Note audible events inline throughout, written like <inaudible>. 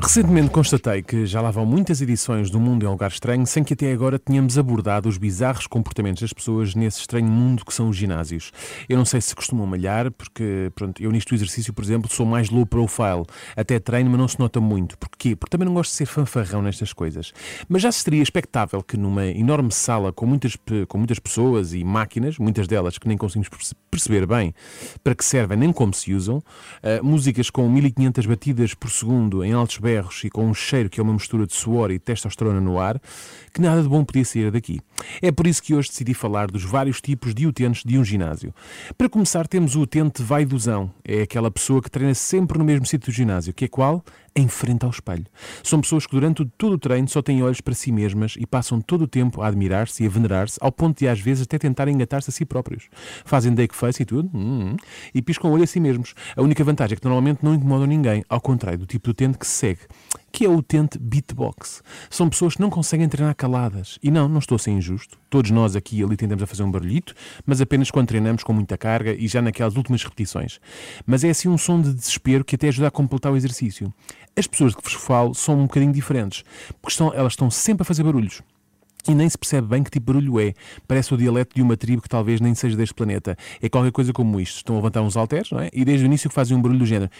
Recentemente constatei que já lá vão muitas edições do Mundo em um Lugar Estranho sem que até agora tenhamos abordado os bizarros comportamentos das pessoas nesse estranho mundo que são os ginásios. Eu não sei se costumam malhar, porque pronto, eu do exercício, por exemplo, sou mais low profile. Até treino, mas não se nota muito. Porquê? Porque também não gosto de ser fanfarrão nestas coisas. Mas já seria expectável que numa enorme sala com muitas, com muitas pessoas e máquinas, muitas delas que nem conseguimos perceber bem para que servem nem como se usam, uh, músicas com 1500 batidas por segundo em altos berros e com um cheiro que é uma mistura de suor e testosterona no ar, que nada de bom podia sair daqui. É por isso que hoje decidi falar dos vários tipos de utentes de um ginásio. Para começar, temos o utente vaidosão. É aquela pessoa que treina sempre no mesmo sítio do ginásio, que é qual? Em frente ao espelho. São pessoas que durante todo o treino só têm olhos para si mesmas e passam todo o tempo a admirar-se e a venerar-se, ao ponto de às vezes até tentarem engatar-se a si próprios. Fazem take face e tudo, hum, hum, e piscam o olho a si mesmos. A única vantagem é que normalmente não incomodam ninguém, ao contrário do tipo de utente que se segue que é o utente beatbox. São pessoas que não conseguem treinar caladas. E não, não estou a ser injusto. Todos nós aqui e ali tentamos a fazer um barulhito, mas apenas quando treinamos com muita carga e já naquelas últimas repetições. Mas é assim um som de desespero que até ajuda a completar o exercício. As pessoas de que vos falo são um bocadinho diferentes, porque estão, elas estão sempre a fazer barulhos e nem se percebe bem que tipo de barulho é. Parece o dialeto de uma tribo que talvez nem seja deste planeta. É qualquer coisa como isto. Estão a levantar uns halteres, não é? E desde o início fazem um barulho do género.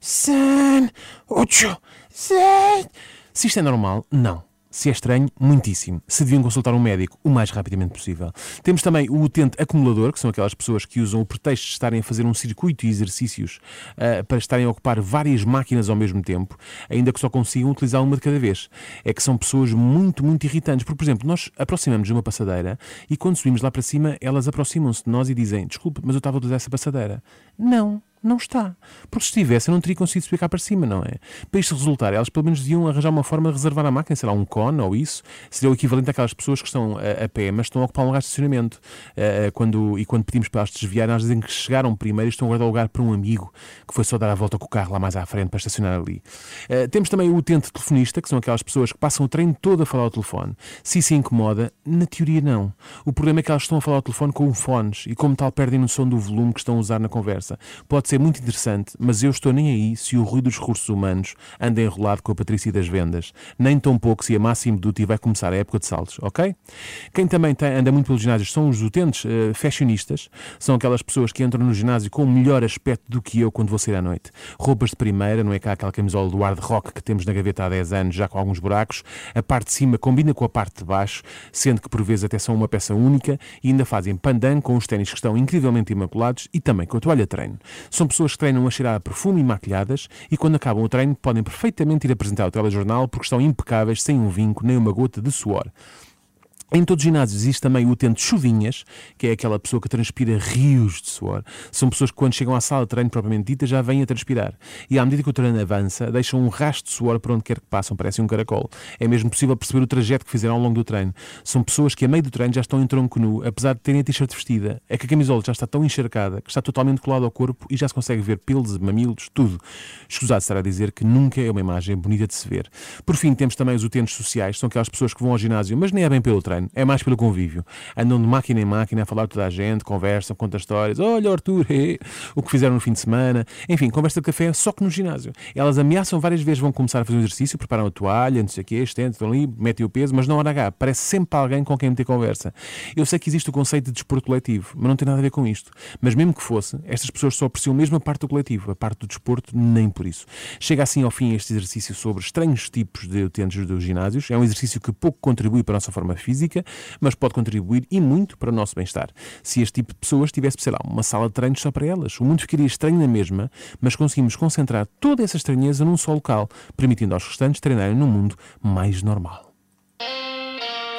San, ocho, seis. Se isto é normal, não. Se é estranho, muitíssimo. Se deviam consultar um médico o mais rapidamente possível. Temos também o utente acumulador, que são aquelas pessoas que usam o pretexto de estarem a fazer um circuito de exercícios uh, para estarem a ocupar várias máquinas ao mesmo tempo, ainda que só consigam utilizar uma de cada vez. É que são pessoas muito, muito irritantes. Porque, por exemplo, nós aproximamos de uma passadeira e quando subimos lá para cima, elas aproximam-se de nós e dizem: Desculpe, mas eu estava a utilizar essa passadeira. Não. Não está. Porque se estivesse, eu não teria conseguido cá para cima, não é? Para isto resultar, elas pelo menos deviam arranjar uma forma de reservar a máquina, sei lá, um cone ou isso. Seria o equivalente àquelas pessoas que estão a, a pé, mas estão a ocupar um lugar de estacionamento. Uh, quando, e quando pedimos para elas desviarem, elas dizem que chegaram primeiro e estão a guardar o lugar para um amigo que foi só dar a volta com o carro lá mais à frente para estacionar ali. Uh, temos também o utente telefonista, que são aquelas pessoas que passam o treino todo a falar ao telefone. Se isso incomoda, na teoria não. O problema é que elas estão a falar ao telefone com fones e, como tal, perdem noção do volume que estão a usar na conversa. Pode ser muito interessante mas eu estou nem aí se o ruído dos recursos humanos anda enrolado com a Patrícia das Vendas, nem tão pouco se a Máximo Duty vai começar a época de saltos, ok? Quem também tem, anda muito pelos ginásios são os utentes uh, fashionistas, são aquelas pessoas que entram no ginásio com o melhor aspecto do que eu quando vou sair à noite. Roupas de primeira, não é cá aquela camisola do hard rock que temos na gaveta há 10 anos, já com alguns buracos, a parte de cima combina com a parte de baixo, sendo que por vezes até são uma peça única e ainda fazem pandan com os ténis que estão incrivelmente imaculados e também com a toalha de treino. São pessoas que treinam a cheirar a perfume e maquilhadas e quando acabam o treino podem perfeitamente ir apresentar o telejornal porque estão impecáveis, sem um vinco nem uma gota de suor. Em todos os ginásios existe também o utente chuvinhas, que é aquela pessoa que transpira rios de suor. São pessoas que, quando chegam à sala de treino propriamente dita, já vêm a transpirar. E à medida que o treino avança, deixam um rastro de suor por onde quer que passam, parece um caracol. É mesmo possível perceber o trajeto que fizeram ao longo do treino. São pessoas que, a meio do treino, já estão em tronco nu, apesar de terem a t-shirt vestida. É que a camisola já está tão encharcada que está totalmente colada ao corpo e já se consegue ver pelos, mamilos, tudo. Escusado será dizer que nunca é uma imagem bonita de se ver. Por fim, temos também os utentes sociais, são aquelas pessoas que vão ao ginásio, mas nem é bem pelo treino treino, é mais pelo convívio. Andam de máquina em máquina a falar toda a gente, conversam, contam histórias. Olha, Arthur, <laughs> o que fizeram no fim de semana. Enfim, conversa de café só que no ginásio. Elas ameaçam várias vezes, vão começar a fazer um exercício, preparam a toalha, não sei o quê, estendem, estão ali, metem o peso, mas na hora H parece sempre alguém com quem meter conversa. Eu sei que existe o conceito de desporto coletivo, mas não tem nada a ver com isto. Mas mesmo que fosse, estas pessoas só apreciam mesmo a parte do coletivo, a parte do desporto, nem por isso. Chega assim ao fim este exercício sobre estranhos tipos de utentes dos ginásios. É um exercício que pouco contribui para a nossa forma física mas pode contribuir e muito para o nosso bem-estar. Se este tipo de pessoas tivesse, sei lá, uma sala de treinos só para elas, o mundo ficaria estranho na mesma, mas conseguimos concentrar toda essa estranheza num só local, permitindo aos restantes treinarem num mundo mais normal.